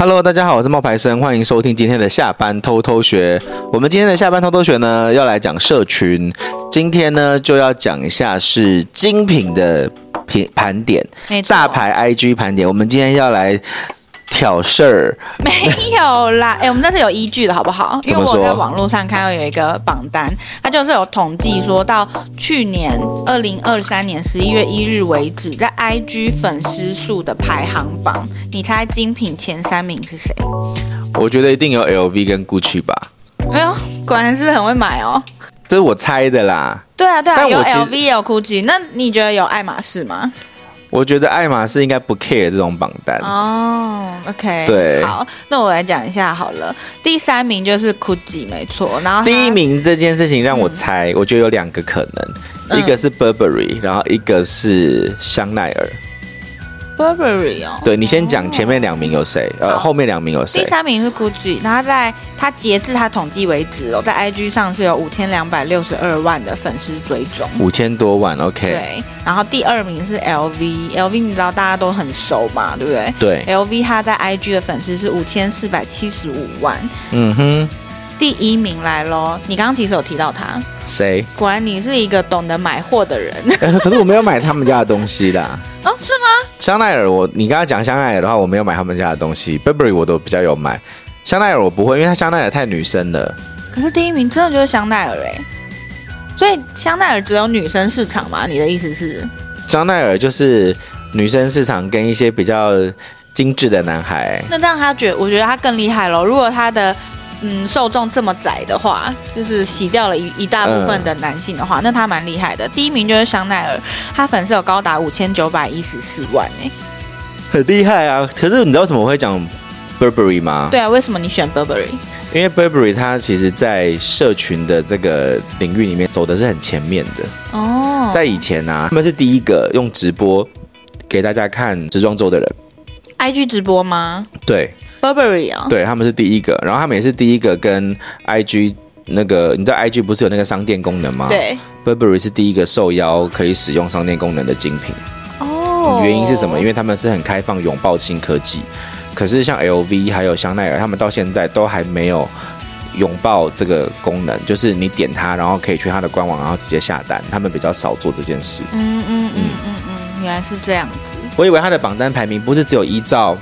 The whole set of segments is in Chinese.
Hello，大家好，我是冒牌生，欢迎收听今天的下班偷偷学。我们今天的下班偷偷学呢，要来讲社群。今天呢，就要讲一下是精品的品盘点，大牌 IG 盘点。我们今天要来。挑事儿没有啦，哎、欸，我们这是有依据的，好不好？因为我在网络上看到有一个榜单，它就是有统计说到去年二零二三年十一月一日为止，在 IG 粉丝数的排行榜，你猜精品前三名是谁？我觉得一定有 LV 跟 Gucci 吧。哎呦，果然是很会买哦。这是我猜的啦。对啊，对啊，有 LV 也有 Gucci，那你觉得有爱马仕吗？我觉得爱马仕应该不 care 这种榜单哦。OK，对，好，那我来讲一下好了。第三名就是 Gucci，没错。然后第一名这件事情让我猜，嗯、我觉得有两个可能，嗯、一个是 Burberry，然后一个是香奈儿。Burberry 哦，对，你先讲前面两名有谁，哦、呃，后面两名有谁？第三名是 Gucci，然后在他截至他统计为止哦，在 IG 上是有五千两百六十二万的粉丝追踪，五千多万，OK。对，然后第二名是 LV，LV 你知道大家都很熟嘛，对不对？对，LV 他在 IG 的粉丝是五千四百七十五万，嗯哼。第一名来喽！你刚刚其实有提到他，谁？果然你是一个懂得买货的人。可是我没有买他们家的东西的。哦，是吗？香奈儿，我你刚刚讲香奈儿的话，我没有买他们家的东西。Burberry 我都比较有买，香奈儿我不会，因为它香奈儿太女生了。可是第一名真的就是香奈儿哎，所以香奈儿只有女生市场吗？你的意思是？香奈儿就是女生市场跟一些比较精致的男孩。那这样他觉，我觉得他更厉害喽。如果他的嗯，受众这么窄的话，就是洗掉了一一大部分的男性的话，嗯、那他蛮厉害的。第一名就是香奈儿，他粉丝有高达五千九百一十四万呢，很厉害啊。可是你知道为什么我会讲 Burberry 吗？对啊，为什么你选 Burberry？因为 Burberry 它其实在社群的这个领域里面走的是很前面的哦。在以前呢、啊，他们是第一个用直播给大家看时装周的人，IG 直播吗？对。Burberry 啊，对，他们是第一个，然后他们也是第一个跟 IG 那个，你知道 IG 不是有那个商店功能吗？对，Burberry 是第一个受邀可以使用商店功能的精品。哦、oh. 嗯，原因是什么？因为他们是很开放，拥抱新科技。可是像 LV 还有香奈儿，他们到现在都还没有拥抱这个功能，就是你点它，然后可以去它的官网，然后直接下单。他们比较少做这件事。嗯嗯嗯嗯嗯，原来是这样子。我以为他的榜单排名不是只有依照。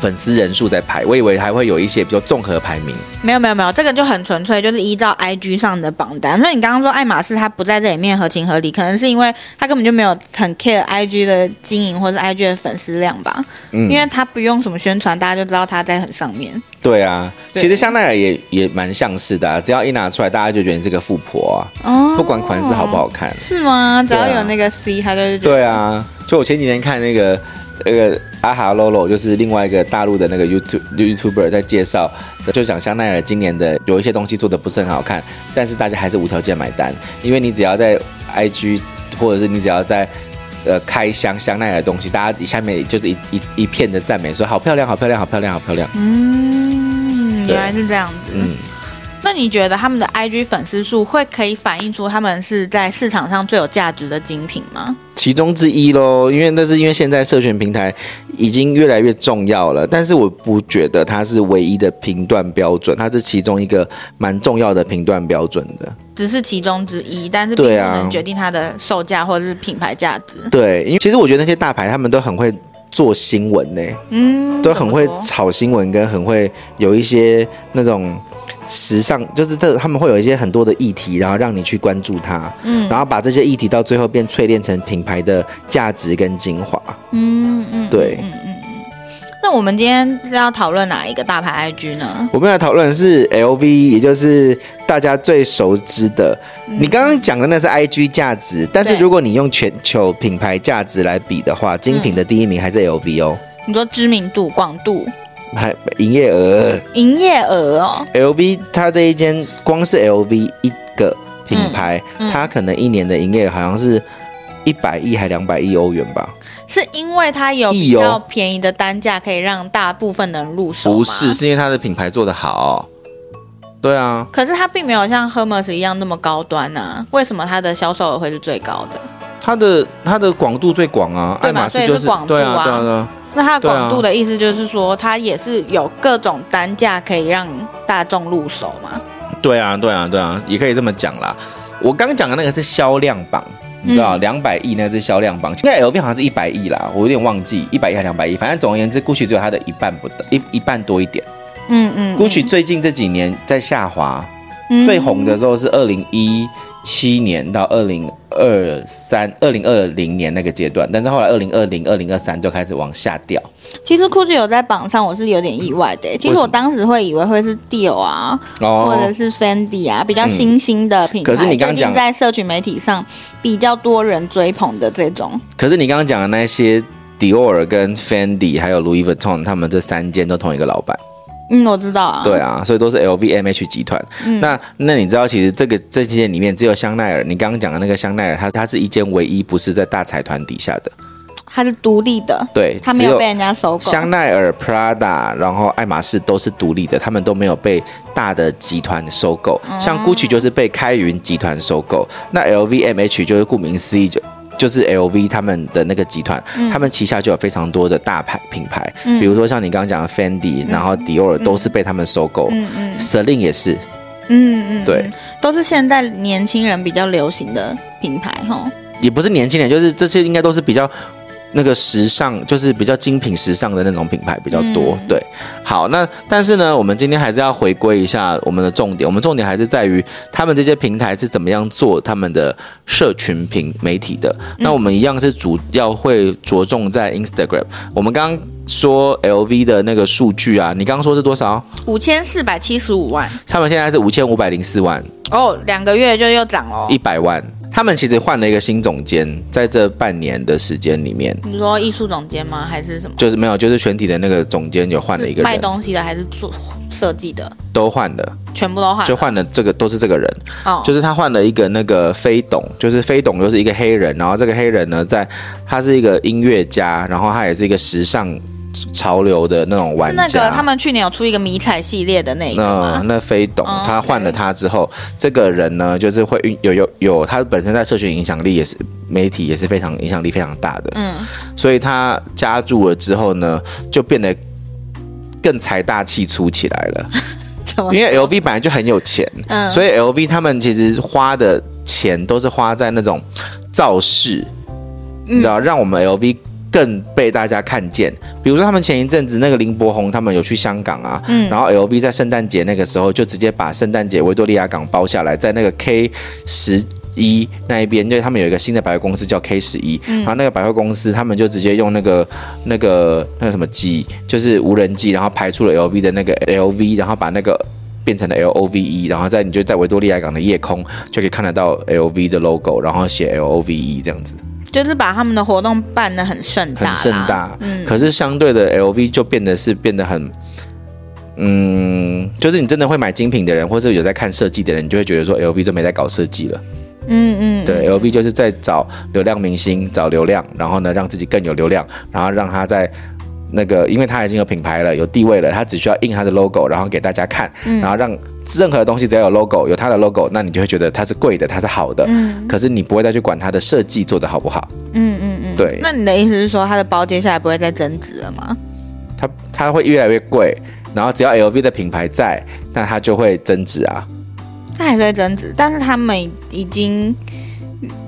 粉丝人数在排，我以为还会有一些，比如综合排名。没有没有没有，这个就很纯粹，就是依照 IG 上的榜单。所以你刚刚说爱马仕它不在这里面合情合理，可能是因为它根本就没有很 care IG 的经营或者 IG 的粉丝量吧。嗯，因为它不用什么宣传，大家就知道它在很上面。对啊，对其实香奈儿也也蛮像是的，啊，只要一拿出来，大家就觉得你是个富婆啊。哦。不管款式好不好看。是吗？只要有那个 C，他就是。对啊，就我前几天看那个。那个阿哈喽啰就是另外一个大陆的那个 YouTube YouTuber 在介绍，就讲香奈儿今年的有一些东西做的不是很好看，但是大家还是无条件买单，因为你只要在 IG 或者是你只要在呃开箱香奈儿的东西，大家下面就是一一一片的赞美，说好漂亮，好漂亮，好漂亮，好漂亮。嗯，原来是这样子。嗯，那你觉得他们的 IG 粉丝数会可以反映出他们是在市场上最有价值的精品吗？其中之一喽，因为那是因为现在社群平台已经越来越重要了，但是我不觉得它是唯一的评断标准，它是其中一个蛮重要的评断标准的，只是其中之一，但是并不能决定它的售价或者是品牌价值。对，因为其实我觉得那些大牌他们都很会做新闻呢，嗯，都很会炒新闻，跟很会有一些那种。时尚就是这，他们会有一些很多的议题，然后让你去关注它，嗯，然后把这些议题到最后变淬炼成品牌的价值跟精华，嗯嗯，对，嗯嗯嗯。那我们今天是要讨论哪一个大牌 IG 呢？我们要讨论的是 LV，也就是大家最熟知的。嗯、你刚刚讲的那是 IG 价值，但是如果你用全球品牌价值来比的话，精品的第一名还是 LV 哦。你说知名度、广度。还营业额，营业额哦，LV 它这一间光是 LV 一个品牌，嗯嗯、它可能一年的营业额好像是一百亿还两百亿欧元吧？是因为它有比较便宜的单价，可以让大部分人入手？不是，是因为它的品牌做得好。对啊，可是它并没有像 Hermes 一样那么高端啊，为什么它的销售额会是最高的？它的它的广度最广啊，爱马仕就是广度啊，对啊，对啊，对啊。那它的广度的意思就是说，它也是有各种单价可以让大众入手嘛？对啊，对啊，对啊，也可以这么讲啦。我刚讲的那个是销量榜，你知道，两百亿那是销量榜，现在 LV 好像是一百亿啦，我有点忘记一百亿还是两百亿，反正总而言之，GUCCI 只有它的一半不到，一一半多一点。嗯嗯，GUCCI 最近这几年在下滑，嗯、最红的时候是二零一七年到二零二三、二零二零年那个阶段，但是后来二零二零、二零二三就开始往下掉。其实 GUCCI 有在榜上，我是有点意外的。其实我当时会以为会是 Dior 啊，或者是 Fendi 啊，比较新兴的品牌。可是你刚刚讲在社群媒体上比较多人追捧的这种。可是你刚刚讲的那些 Dior 跟 Fendi 还有 Louis Vuitton，他们这三间都同一个老板。嗯，我知道啊。对啊，所以都是 LVMH 集团。嗯、那那你知道，其实这个这些里面只有香奈儿，你刚刚讲的那个香奈儿，它它是一间唯一不是在大财团底下的，它是独立的。对，它没有被人家收购。香奈儿、Prada，然后爱马仕都是独立的，他们都没有被大的集团收购。嗯、像 Gucci 就是被开云集团收购，那 LVMH 就是顾名思义就。就是 L V 他们的那个集团，嗯、他们旗下就有非常多的大牌品牌，嗯、比如说像你刚刚讲的 Fendi，、嗯、然后 Dior 都是被他们收购，嗯嗯，Celine 也是，嗯嗯，对，都是现在年轻人比较流行的品牌哈，也不是年轻人，就是这些应该都是比较。那个时尚就是比较精品时尚的那种品牌比较多，嗯、对。好，那但是呢，我们今天还是要回归一下我们的重点，我们重点还是在于他们这些平台是怎么样做他们的社群平媒体的。嗯、那我们一样是主要会着重在 Instagram。我们刚刚说 LV 的那个数据啊，你刚刚说是多少？五千四百七十五万。他们现在是五千五百零四万。哦，两个月就又涨了一百万。他们其实换了一个新总监，在这半年的时间里面，你说艺术总监吗？还是什么？就是没有，就是全体的那个总监有换了一个人。卖东西的还是做设计的？都换了，全部都换，就换了这个都是这个人。哦，就是他换了一个那个飞董，就是飞董就是一个黑人，然后这个黑人呢，在他是一个音乐家，然后他也是一个时尚。潮流的那种玩家，是那个他们去年有出一个迷彩系列的那个那那非懂，哦、他换了他之后，这个人呢，就是会有有有，他本身在社群影响力也是媒体也是非常影响力非常大的，嗯，所以他加入了之后呢，就变得更财大气粗起来了。因为 LV 本来就很有钱，嗯，所以 LV 他们其实花的钱都是花在那种造势，嗯、你知道，让我们 LV。更被大家看见，比如说他们前一阵子那个林柏宏他们有去香港啊，嗯，然后 LV 在圣诞节那个时候就直接把圣诞节维多利亚港包下来，在那个 K 十一那一边，因为他们有一个新的百货公司叫 K 十一，然后那个百货公司他们就直接用那个那个那个什么机，就是无人机，然后拍出了 LV 的那个 LV，然后把那个变成了 L O V E，然后在你就在维多利亚港的夜空就可以看得到 LV 的 logo，然后写 L O V E 这样子。就是把他们的活动办得很盛大，很盛大。嗯，可是相对的，LV 就变得是变得很，嗯，就是你真的会买精品的人，或是有在看设计的人，你就会觉得说，LV 都没在搞设计了。嗯嗯，对，LV 就是在找流量明星，找流量，然后呢，让自己更有流量，然后让他在。那个，因为他已经有品牌了，有地位了，他只需要印他的 logo，然后给大家看，嗯、然后让任何东西只要有 logo，有它的 logo，那你就会觉得它是贵的，它是好的。嗯。可是你不会再去管它的设计做的好不好。嗯嗯嗯。对。那你的意思是说，它的包接下来不会再增值了吗？它它会越来越贵，然后只要 LV 的品牌在，那它就会增值啊。它还是会增值，但是他们已经。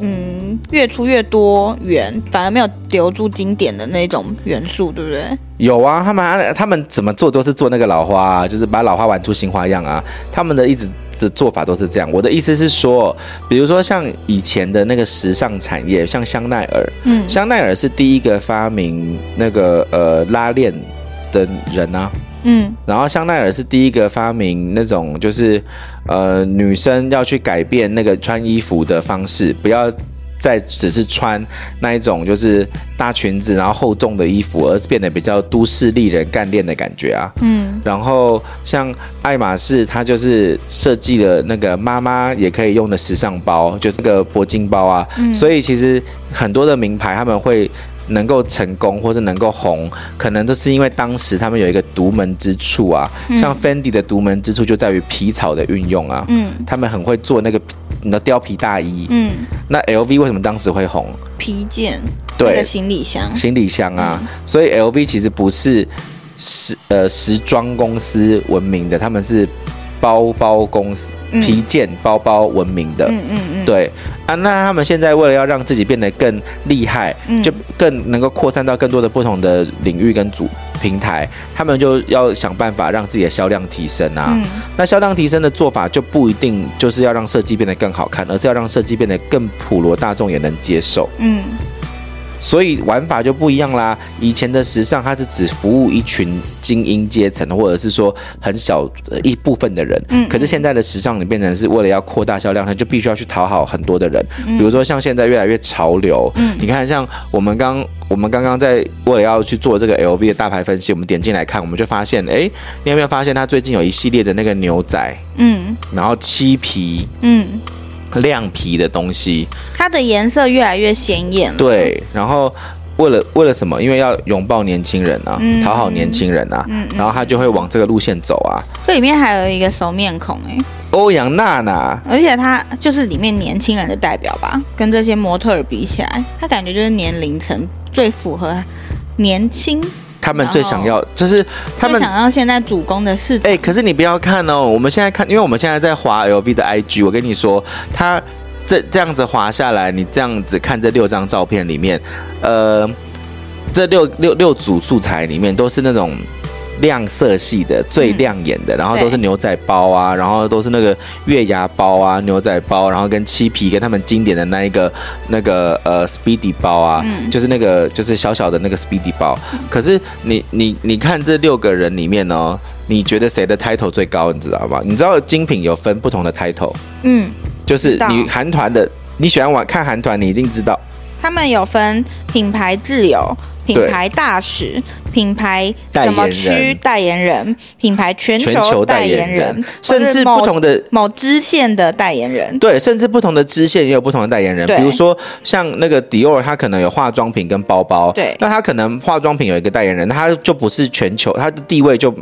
嗯，越出越多元，反而没有留住经典的那种元素，对不对？有啊，他们他们怎么做都是做那个老花啊，就是把老花玩出新花样啊。他们的一直的做法都是这样。我的意思是说，比如说像以前的那个时尚产业，像香奈儿，嗯，香奈儿是第一个发明那个呃拉链的人啊。嗯，然后香奈儿是第一个发明那种，就是，呃，女生要去改变那个穿衣服的方式，不要再只是穿那一种就是大裙子，然后厚重的衣服，而变得比较都市丽人干练的感觉啊。嗯，然后像爱马仕，它就是设计了那个妈妈也可以用的时尚包，就是个铂金包啊。嗯，所以其实很多的名牌他们会。能够成功或者能够红，可能都是因为当时他们有一个独门之处啊。嗯、像 Fendi 的独门之处就在于皮草的运用啊。嗯，他们很会做那个你的貂皮大衣。嗯，那 LV 为什么当时会红？皮件，对，那个行李箱，行李箱啊。嗯、所以 LV 其实不是时呃时装公司闻名的，他们是包包公司。皮件包包闻名的，嗯嗯嗯，对啊，那他们现在为了要让自己变得更厉害，嗯、就更能够扩散到更多的不同的领域跟主平台，他们就要想办法让自己的销量提升啊。嗯、那销量提升的做法就不一定就是要让设计变得更好看，而是要让设计变得更普罗大众也能接受。嗯。所以玩法就不一样啦。以前的时尚，它是只服务一群精英阶层，或者是说很小一部分的人。嗯。可是现在的时尚，你变成是为了要扩大销量，它就必须要去讨好很多的人。比如说像现在越来越潮流。嗯。你看，像我们刚我们刚刚在为了要去做这个 LV 的大牌分析，我们点进来看，我们就发现，哎，你有没有发现它最近有一系列的那个牛仔？嗯。然后漆皮。嗯。亮皮的东西，它的颜色越来越鲜艳了。对，然后为了为了什么？因为要拥抱年轻人啊，嗯、讨好年轻人啊，嗯嗯、然后他就会往这个路线走啊。这里面还有一个熟面孔哎，欧阳娜娜，而且她就是里面年轻人的代表吧？跟这些模特儿比起来，她感觉就是年龄层最符合年轻。他们最想要就是他们想要现在主攻的是哎、欸，可是你不要看哦，我们现在看，因为我们现在在滑 LV 的 IG，我跟你说，他这这样子滑下来，你这样子看这六张照片里面，呃，这六六六组素材里面都是那种。亮色系的最亮眼的，然后都是牛仔包啊，然后都是那个月牙包啊，牛仔包，然后跟漆皮跟他们经典的那一个那个呃 Speedy 包啊，就是那个就是小小的那个 Speedy 包。可是你你你看这六个人里面哦，你觉得谁的 title 最高？你知道吗？你知道精品有分不同的 title，嗯，就是你韩团的，你喜欢玩看韩团，你一定知道，他们有分品牌自有。品牌大使、品牌什么区代言人、品牌全球代言人，甚至不同的某支线的代言人，对，甚至不同的支线也有不同的代言人。比如说像那个迪奥，它可能有化妆品跟包包，对，那它可能化妆品有一个代言人，他就不是全球，他的地位就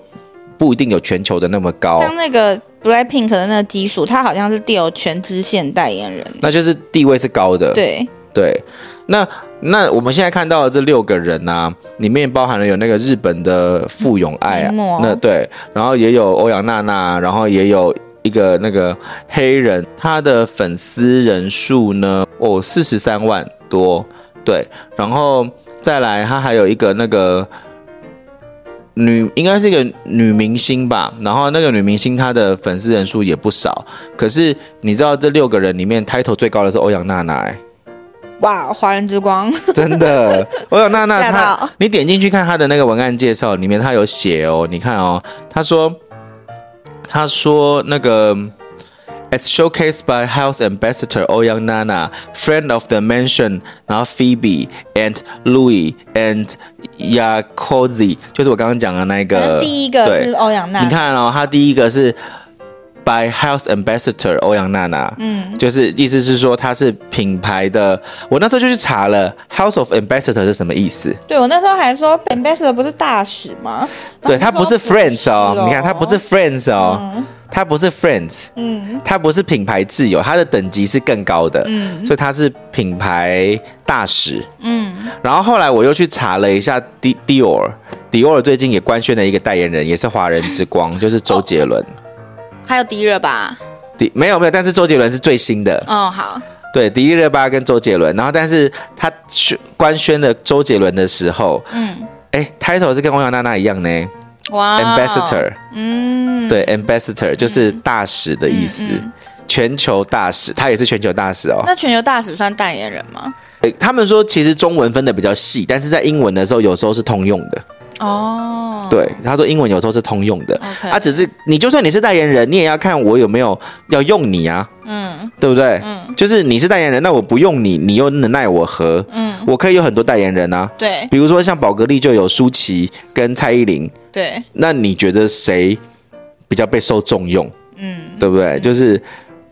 不一定有全球的那么高。像那个 Blackpink 的那个基础，他好像是迪奥全支线代言人，那就是地位是高的，对。对。那那我们现在看到的这六个人呢、啊，里面包含了有那个日本的富永爱啊，那对，然后也有欧阳娜娜，然后也有一个那个黑人，他的粉丝人数呢，哦，四十三万多，对，然后再来他还有一个那个女，应该是一个女明星吧，然后那个女明星她的粉丝人数也不少，可是你知道这六个人里面 title 最高的是欧阳娜娜、欸。哇，华人之光，真的，欧阳娜娜她，你点进去看她的那个文案介绍，里面她有写哦，你看哦，她说，她说那个，as showcased by House Ambassador 欧阳娜娜，friend of the mansion，然后 Phoebe and Louis and Yakozy，就是我刚刚讲的那个，第一个是欧阳娜，你看哦，她第一个是。By House Ambassador 欧阳娜娜，嗯，就是意思是说她是品牌的。我那时候就去查了，House of Ambassador 是什么意思？对，我那时候还说 Ambassador 不是大使吗？对，他不是 Friends 哦，你看他不是 Friends 哦，他不是 Friends，嗯，他不是品牌自由，他的等级是更高的，嗯，所以他是品牌大使，嗯。然后后来我又去查了一下 Dior，Dior 最近也官宣了一个代言人，也是华人之光，就是周杰伦。还有迪丽热巴，迪没有没有，但是周杰伦是最新的。哦，好，对，迪丽热巴跟周杰伦，然后但是他宣官宣了周杰伦的时候，嗯，哎，title 是跟欧阳娜娜一样呢。哇，ambassador，嗯，对，ambassador 就是大使的意思，嗯嗯、全球大使，他也是全球大使哦。那全球大使算代言人吗？他们说其实中文分的比较细，但是在英文的时候有时候是通用的。哦，对，他说英文有时候是通用的，啊、只是你就算你是代言人，你也要看我有没有要用你啊，嗯，对不对？嗯，就是你是代言人，那我不用你，你又能奈我何？嗯，我可以有很多代言人啊，对，比如说像宝格丽就有舒淇跟蔡依林，对，那你觉得谁比较被受重用？嗯，对不对？就是。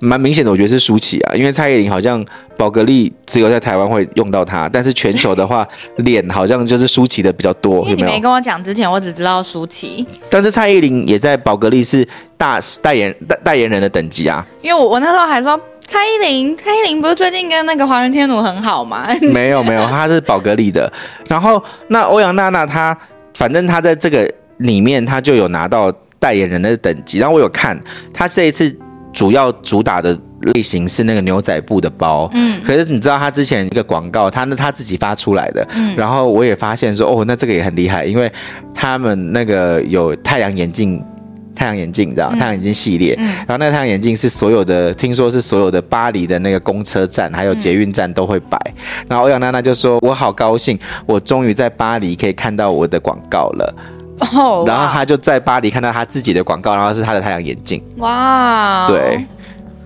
蛮明显的，我觉得是舒淇啊，因为蔡依林好像宝格丽只有在台湾会用到它，但是全球的话，脸好像就是舒淇的比较多。因为你没跟我讲之前，我只知道舒淇。但是蔡依林也在宝格丽是大代言代代言人的等级啊。因为我我那时候还说蔡依林，蔡依林不是最近跟那个华人天奴很好吗？没有没有，她是宝格丽的。然后那欧阳娜娜她，反正她在这个里面，她就有拿到代言人的等级。然后我有看，她这一次主要主打的类型是那个牛仔布的包。嗯。可是你知道他之前一个广告，他那他自己发出来的。嗯。然后我也发现说，哦，那这个也很厉害，因为他们那个有太阳眼镜。太阳眼镜，你知道、嗯、太阳眼镜系列，嗯、然后那个太阳眼镜是所有的，听说是所有的巴黎的那个公车站还有捷运站都会摆。嗯、然后欧阳娜娜就说：“我好高兴，我终于在巴黎可以看到我的广告了。”哦，然后他就在巴黎看到他自己的广告，然后是他的太阳眼镜。哇，对，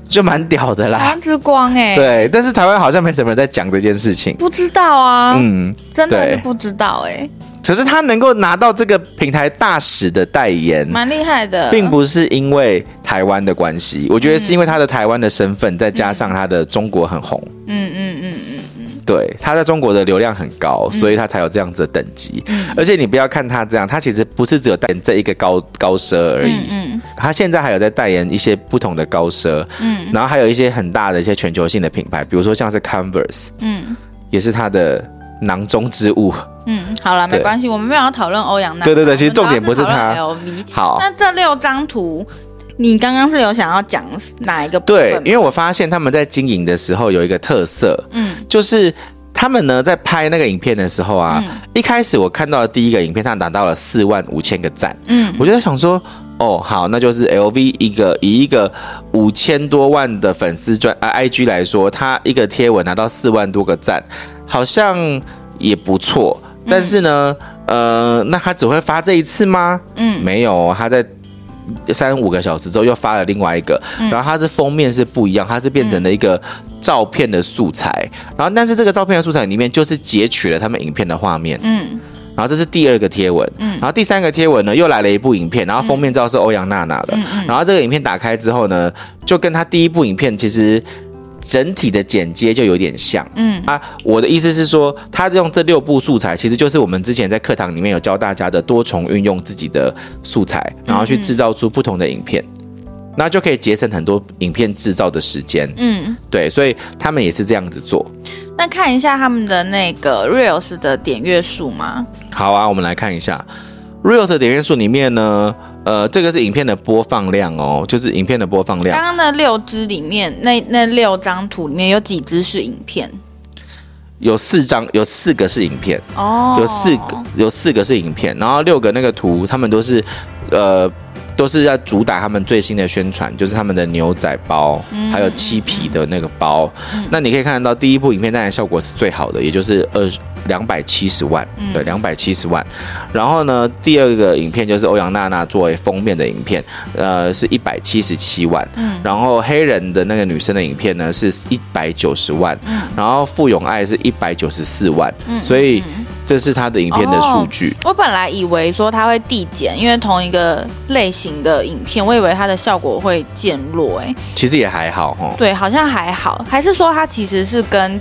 就蛮屌的啦，之光哎。对，但是台湾好像没什么人在讲这件事情。不知道啊，嗯，真的是不知道哎。可是他能够拿到这个平台大使的代言，蛮厉害的，并不是因为台湾的关系，我觉得是因为他的台湾的身份，再加上他的中国很红，嗯嗯嗯嗯嗯，对，他在中国的流量很高，所以他才有这样子的等级。嗯，而且你不要看他这样，他其实不是只有代言这一个高高奢而已，嗯，他现在还有在代言一些不同的高奢，嗯，然后还有一些很大的一些全球性的品牌，比如说像是 Converse，嗯，也是他的囊中之物。嗯，好了，没关系，我们没有要讨论欧阳娜娜。对对对，其实重点不是他。好，那这六张图，你刚刚是有想要讲哪一个部分？对，因为我发现他们在经营的时候有一个特色，嗯，就是他们呢在拍那个影片的时候啊，嗯、一开始我看到的第一个影片，他拿到了四万五千个赞，嗯，我就在想说，哦，好，那就是 LV 一个以一个五千多万的粉丝专啊 IG 来说，他一个贴文拿到四万多个赞，好像也不错。但是呢，嗯、呃，那他只会发这一次吗？嗯，没有，他在三五个小时之后又发了另外一个，嗯、然后它的封面是不一样，它是变成了一个照片的素材，嗯、然后但是这个照片的素材里面就是截取了他们影片的画面，嗯，然后这是第二个贴文，嗯，然后第三个贴文呢又来了一部影片，然后封面照是欧阳娜娜的，嗯嗯、然后这个影片打开之后呢，就跟他第一部影片其实。整体的剪接就有点像，嗯啊，我的意思是说，他用这六部素材，其实就是我们之前在课堂里面有教大家的多重运用自己的素材，然后去制造出不同的影片，那就可以节省很多影片制造的时间，嗯，对，所以他们也是这样子做。那看一下他们的那个 Reels 的点阅数吗？好啊，我们来看一下 Reels 的点阅数里面呢。呃，这个是影片的播放量哦，就是影片的播放量。刚刚那六支里面，那那六张图里面有几支是影片？有四张，有四个是影片哦，有四个，有四个是影片，然后六个那个图，他们都是呃。都是要主打他们最新的宣传，就是他们的牛仔包，还有漆皮的那个包。嗯、那你可以看得到，第一部影片当然效果是最好的，也就是二两百七十万，嗯、对，两百七十万。然后呢，第二个影片就是欧阳娜娜作为封面的影片，呃，是一百七十七万。嗯、然后黑人的那个女生的影片呢，是一百九十万。嗯、然后傅永爱是一百九十四万。嗯、所以。这是他的影片的数据。哦，我本来以为说他会递减，因为同一个类型的影片，我以为它的效果会减弱。哎，其实也还好哈。对，好像还好，还是说它其实是跟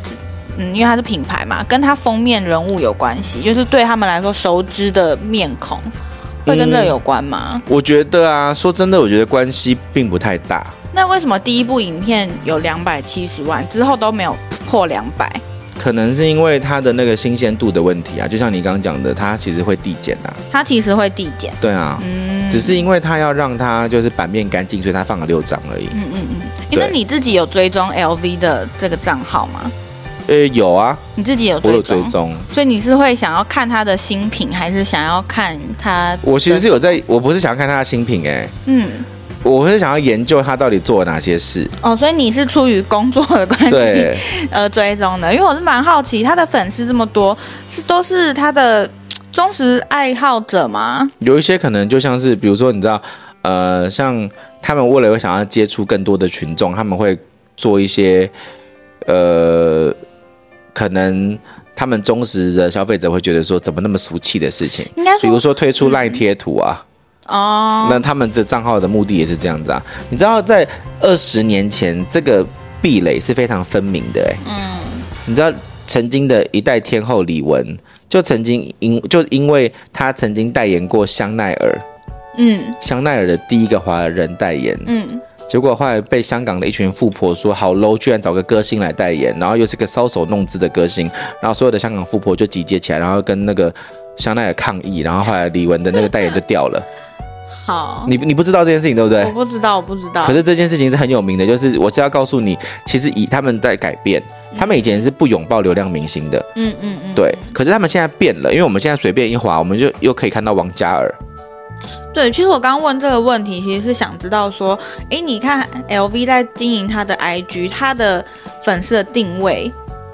嗯，因为它是品牌嘛，跟它封面人物有关系，就是对他们来说熟知的面孔，会跟这个有关吗？嗯，我觉得啊，说真的，我觉得关系并不太大。那为什么第一部影片有两百七十万，之后都没有破两百？可能是因为它的那个新鲜度的问题啊，就像你刚刚讲的，它其实会递减啊。它其实会递减。对啊，嗯，只是因为它要让它就是版面干净，所以它放了六张而已。嗯嗯嗯。因为你自己有追踪 LV 的这个账号吗？呃，有啊。你自己有追踪？我有追踪。所以你是会想要看它的新品，还是想要看它？我其实是有在，我不是想要看它的新品，欸，哎。嗯。我是想要研究他到底做了哪些事哦，所以你是出于工作的关系对而 追踪的，因为我是蛮好奇他的粉丝这么多，是都是他的忠实爱好者吗？有一些可能就像是，比如说你知道，呃，像他们为了想要接触更多的群众，他们会做一些，呃，可能他们忠实的消费者会觉得说，怎么那么俗气的事情？应该说，比如说推出赖贴图啊。嗯哦，那他们这账号的目的也是这样子啊？你知道，在二十年前，这个壁垒是非常分明的哎。嗯，你知道，曾经的一代天后李玟，就曾经因就因为她曾经代言过香奈儿，嗯，香奈儿的第一个华人代言，嗯，结果后来被香港的一群富婆说好 low，居然找个歌星来代言，然后又是个搔首弄姿的歌星，然后所有的香港富婆就集结起来，然后跟那个香奈儿抗议，然后后来李玟的那个代言就掉了。好，你你不知道这件事情对不对？我不知道，我不知道。可是这件事情是很有名的，就是我是要告诉你，其实以他们在改变，他们以前是不拥抱流量明星的，嗯嗯嗯，对。可是他们现在变了，因为我们现在随便一滑，我们就又可以看到王嘉尔。对，其实我刚刚问这个问题，其实是想知道说，哎，你看 LV 在经营他的 IG，他的粉丝的定位。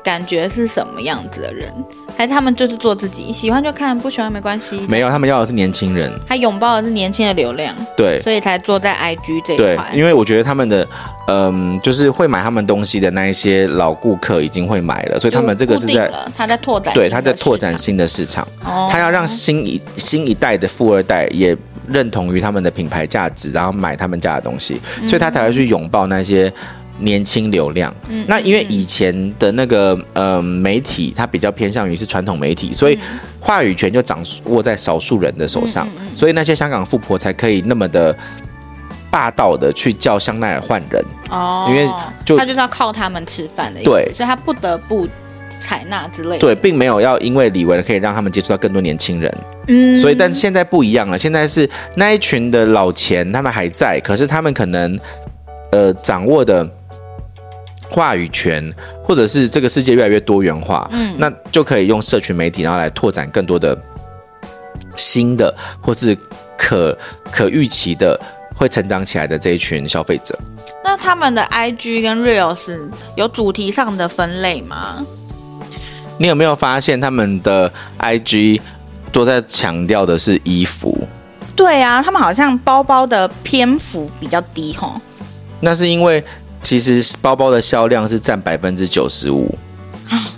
感觉是什么样子的人？还是他们就是做自己，喜欢就看，不喜欢没关系。没有，他们要的是年轻人，他拥抱的是年轻的流量，对，所以才做在 IG 这一块。对，因为我觉得他们的，嗯，就是会买他们东西的那一些老顾客已经会买了，所以他们这个是在他在拓展，对，他在拓展新的市场。哦，他要让新一新一代的富二代也认同于他们的品牌价值，然后买他们家的东西，所以他才会去拥抱那些。年轻流量，那因为以前的那个呃媒体，它比较偏向于是传统媒体，所以话语权就掌握在少数人的手上，所以那些香港富婆才可以那么的霸道的去叫香奈儿换人。哦，因为就他就是要靠他们吃饭的，对，所以他不得不采纳之类的，对，并没有要因为李玟可以让他们接触到更多年轻人，嗯，所以但现在不一样了，现在是那一群的老钱他们还在，可是他们可能呃掌握的。话语权，或者是这个世界越来越多元化，嗯，那就可以用社群媒体，然后来拓展更多的新的，或是可可预期的会成长起来的这一群消费者。那他们的 IG 跟 Reels 有主题上的分类吗？你有没有发现他们的 IG 都在强调的是衣服？对啊，他们好像包包的篇幅比较低吼。那是因为。其实包包的销量是占百分之九十五，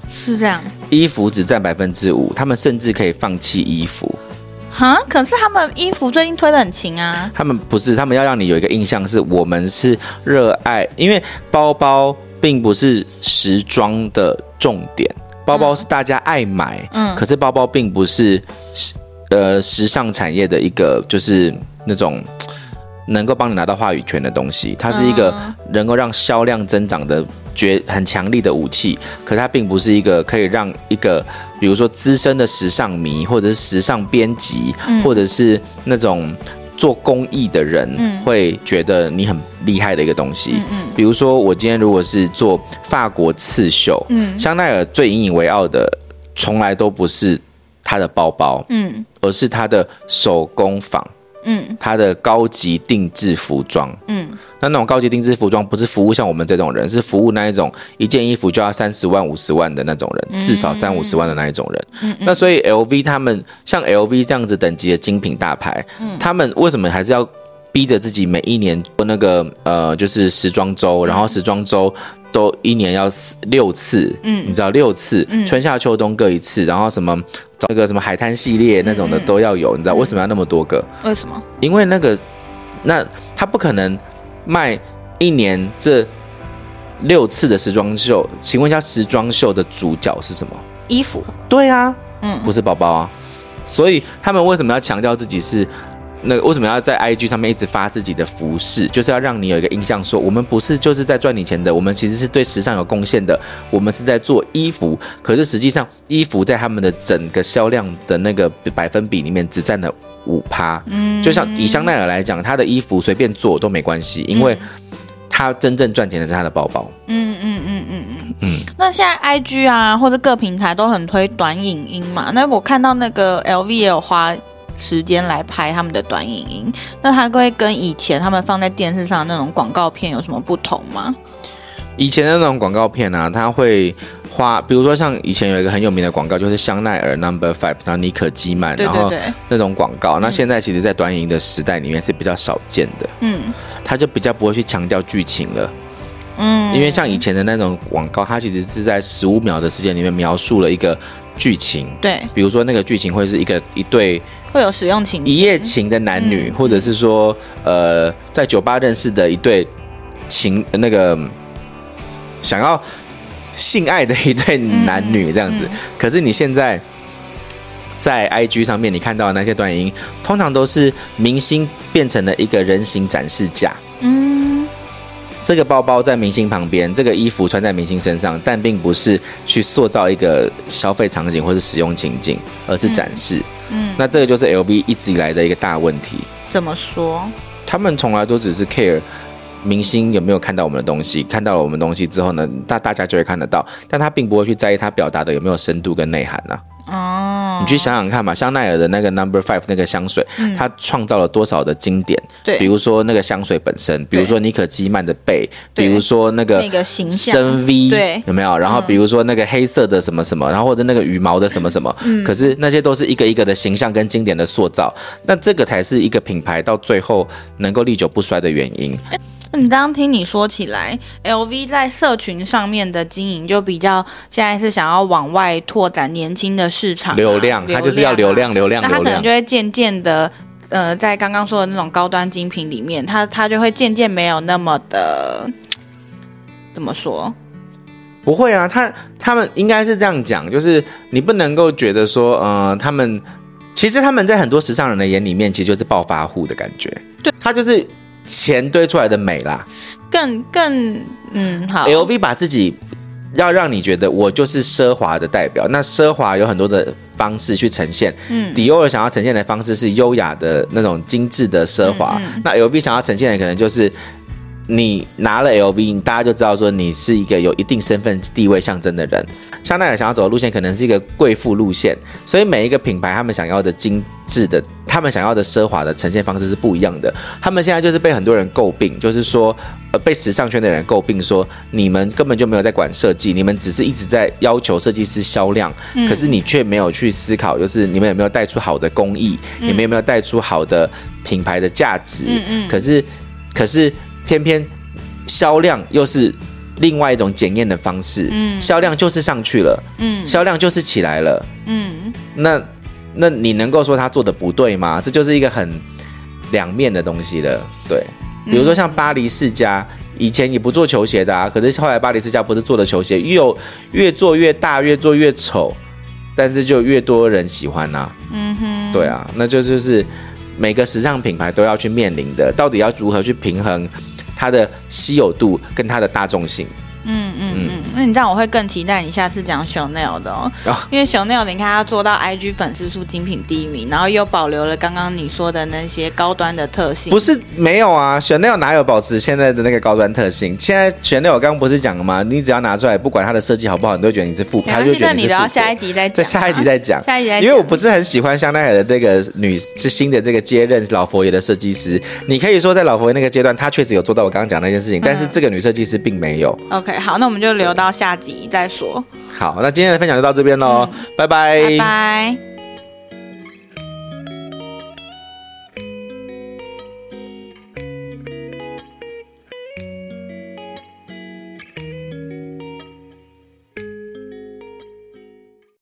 是这样。衣服只占百分之五，他们甚至可以放弃衣服。哈，可是他们衣服最近推的很勤啊。他们不是，他们要让你有一个印象，是我们是热爱，因为包包并不是时装的重点，包包是大家爱买，嗯，可是包包并不是时呃时尚产业的一个就是那种。能够帮你拿到话语权的东西，它是一个能够让销量增长的绝很强力的武器。可它并不是一个可以让一个，比如说资深的时尚迷，或者是时尚编辑，或者是那种做公益的人，会觉得你很厉害的一个东西。比如说我今天如果是做法国刺绣，香奈儿最引以为傲的，从来都不是它的包包，嗯，而是它的手工坊。嗯，他的高级定制服装，嗯，那那种高级定制服装不是服务像我们这种人，是服务那一种一件衣服就要三十万五十万的那种人，至少三五十万的那一种人。嗯，那所以 LV 他们像 LV 这样子等级的精品大牌，嗯，他们为什么还是要逼着自己每一年做那个呃，就是时装周，然后时装周。都一年要六次，嗯，你知道六次，嗯，春夏秋冬各一次，然后什么找那个什么海滩系列那种的都要有，嗯，你知道为什么要那么多个？为什么？因为那个，那他不可能卖一年这六次的时装秀。请问一下，时装秀的主角是什么？衣服。对啊，嗯，不是包包啊。所以他们为什么要强调自己是？那为什么要在 IG 上面一直发自己的服饰？就是要让你有一个印象，说我们不是就是在赚你钱的，我们其实是对时尚有贡献的，我们是在做衣服。可是实际上，衣服在他们的整个销量的那个百分比里面只占了五趴。嗯，就像以香奈儿来讲，他的衣服随便做都没关系，因为他真正赚钱的是他的包包。嗯嗯嗯嗯嗯嗯。那现在 IG 啊，或者各平台都很推短影音嘛。那我看到那个 LV 也有花。时间来拍他们的短影音，那它会跟以前他们放在电视上的那种广告片有什么不同吗？以前的那种广告片啊，它会花，比如说像以前有一个很有名的广告，就是香奈儿 Number Five，然后妮可基曼，然后那种广告，那现在其实，在短影音的时代里面是比较少见的。嗯，他就比较不会去强调剧情了。嗯，因为像以前的那种广告，它其实是在十五秒的时间里面描述了一个剧情。对，比如说那个剧情会是一个一对。会有使用情一夜情的男女，嗯、或者是说，呃，在酒吧认识的一对情，那个想要性爱的一对男女这样子。嗯嗯、可是你现在在 IG 上面，你看到的那些短影音，通常都是明星变成了一个人形展示架。嗯，这个包包在明星旁边，这个衣服穿在明星身上，但并不是去塑造一个消费场景或是使用情境，而是展示。嗯，嗯，那这个就是 LV 一直以来的一个大问题。怎么说？他们从来都只是 care 明星有没有看到我们的东西，看到了我们东西之后呢，大大家就会看得到，但他并不会去在意他表达的有没有深度跟内涵呢、啊。哦，你去想想看嘛，香奈儿的那个 Number Five 那个香水，嗯、它创造了多少的经典？对，比如说那个香水本身，比如说妮可基曼的背，比如说那个那个形象。深 V，对，有没有？然后比如说那个黑色的什么什么，然后或者那个羽毛的什么什么，嗯，可是那些都是一个一个的形象跟经典的塑造，那这个才是一个品牌到最后能够历久不衰的原因。那你刚刚听你说起来，LV 在社群上面的经营就比较现在是想要往外拓展年轻的市场、啊、流量，它就是要流量，流量，那它可能就会渐渐的，呃，在刚刚说的那种高端精品里面，它它就会渐渐没有那么的，怎么说？不会啊，他他们应该是这样讲，就是你不能够觉得说，呃，他们其实他们在很多时尚人的眼里面，其实就是暴发户的感觉，对，他就是。钱堆出来的美啦，更更嗯好。LV 把自己要让你觉得我就是奢华的代表，那奢华有很多的方式去呈现。嗯，迪奥想要呈现的方式是优雅的那种精致的奢华，嗯嗯，那 LV 想要呈现的可能就是。你拿了 LV，大家就知道说你是一个有一定身份地位象征的人。香奈儿想要走的路线可能是一个贵妇路线，所以每一个品牌他们想要的精致的，他们想要的奢华的呈现方式是不一样的。他们现在就是被很多人诟病，就是说，呃，被时尚圈的人诟病说，你们根本就没有在管设计，你们只是一直在要求设计师销量，可是你却没有去思考，就是你们有没有带出好的工艺，你们有没有带出好的品牌的价值？嗯嗯。可是，可是。偏偏销量又是另外一种检验的方式，嗯，销量就是上去了，嗯，销量就是起来了，嗯，那那你能够说他做的不对吗？这就是一个很两面的东西了，对，比如说像巴黎世家，以前也不做球鞋的啊，可是后来巴黎世家不是做的球鞋，越越做越大，越做越丑，但是就越多人喜欢呐，嗯哼，对啊，那就就是每个时尚品牌都要去面临的，到底要如何去平衡？它的稀有度跟它的大众性。嗯嗯嗯，那你这样我会更期待你下次讲 Chanel 的哦，哦因为 Chanel 你看它做到 IG 粉丝数精品第一名，然后又保留了刚刚你说的那些高端的特性。不是没有啊，Chanel 哪有保持现在的那个高端特性？现在 Chanel 我刚刚不是讲了吗？你只要拿出来，不管它的设计好不好，你都觉得你是富，他就觉得你是富。那你下一集再讲，下一集再讲，下一集再讲。因为我不是很喜欢香奈儿的这个女是新的这个接任老佛爷的设计师。你可以说在老佛爷那个阶段，他确实有做到我刚刚讲那件事情，嗯、但是这个女设计师并没有。OK，好，那我们就留到下集再说。好，那今天的分享就到这边喽，嗯、拜拜。拜拜。